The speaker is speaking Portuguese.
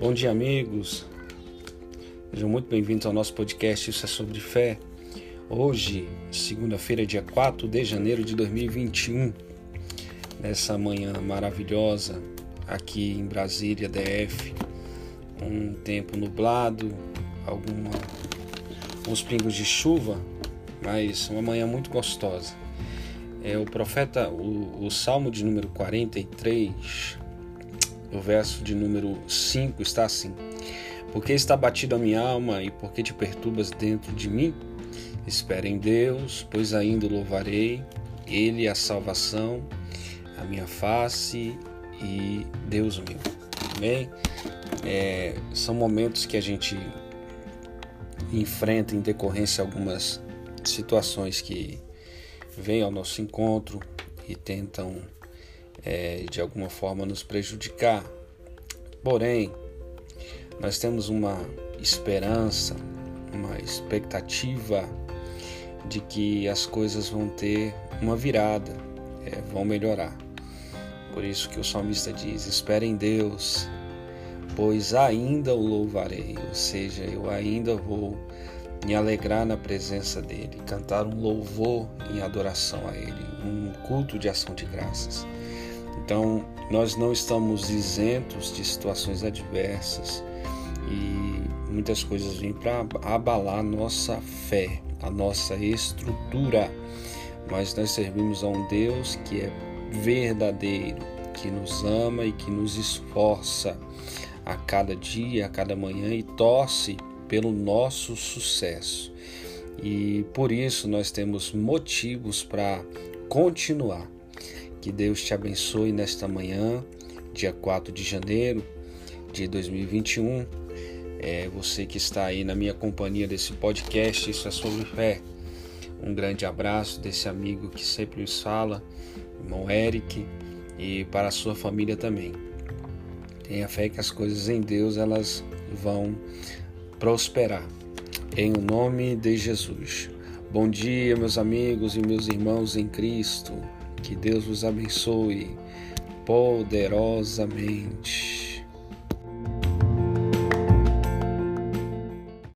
Bom dia, amigos. Sejam muito bem-vindos ao nosso podcast Isso é sobre fé. Hoje, segunda-feira, dia 4 de janeiro de 2021, nessa manhã maravilhosa aqui em Brasília, DF, um tempo nublado, alguma, uns pingos de chuva, mas uma manhã muito gostosa. É o profeta, o, o Salmo de número 43, o verso de número 5 está assim: Porque está batido a minha alma e porque te perturbas dentro de mim? Espera em Deus, pois ainda louvarei, Ele é a salvação, a minha face e Deus meu. Amém? É, são momentos que a gente enfrenta em decorrência algumas situações que vêm ao nosso encontro e tentam é, de alguma forma nos prejudicar. Porém, nós temos uma esperança, uma expectativa de que as coisas vão ter uma virada, é, vão melhorar. Por isso que o salmista diz: Espere em Deus, pois ainda o louvarei, ou seja, eu ainda vou me alegrar na presença dele, cantar um louvor em adoração a ele, um culto de ação de graças. Então, nós não estamos isentos de situações adversas e muitas coisas vêm para abalar nossa fé, a nossa estrutura. Mas nós servimos a um Deus que é verdadeiro, que nos ama e que nos esforça a cada dia, a cada manhã e torce pelo nosso sucesso. E por isso nós temos motivos para continuar que Deus te abençoe nesta manhã, dia 4 de janeiro de 2021. É, você que está aí na minha companhia desse podcast, isso é sobre fé. Um grande abraço desse amigo que sempre nos fala, irmão Eric, e para a sua família também. Tenha fé que as coisas em Deus elas vão prosperar. Em o nome de Jesus. Bom dia, meus amigos e meus irmãos em Cristo. Que Deus vos abençoe poderosamente.